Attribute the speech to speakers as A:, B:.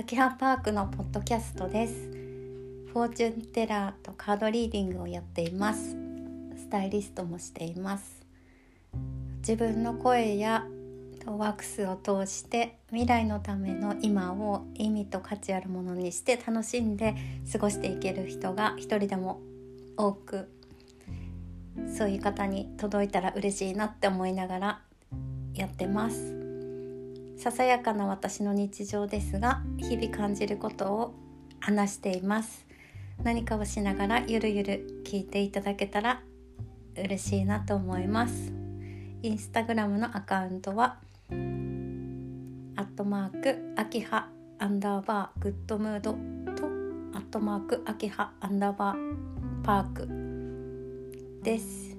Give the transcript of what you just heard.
A: 秋葉パークのポッドキャストです。フォーチュンテラーとカードリーディングをやっています。スタイリストもしています。自分の声やワックスを通して未来のための今を意味と価値あるものにして楽しんで過ごしていける人が一人でも多くそういう方に届いたら嬉しいなって思いながらやってます。ささやかな私の日常ですが日々感じることを話しています。何かをしながらゆるゆる聞いていただけたら嬉しいなと思います。インスタグラムのアカウントはアットマーク秋葉アンダーバーグッドムードとアットマーク秋葉アンダーバーパークです。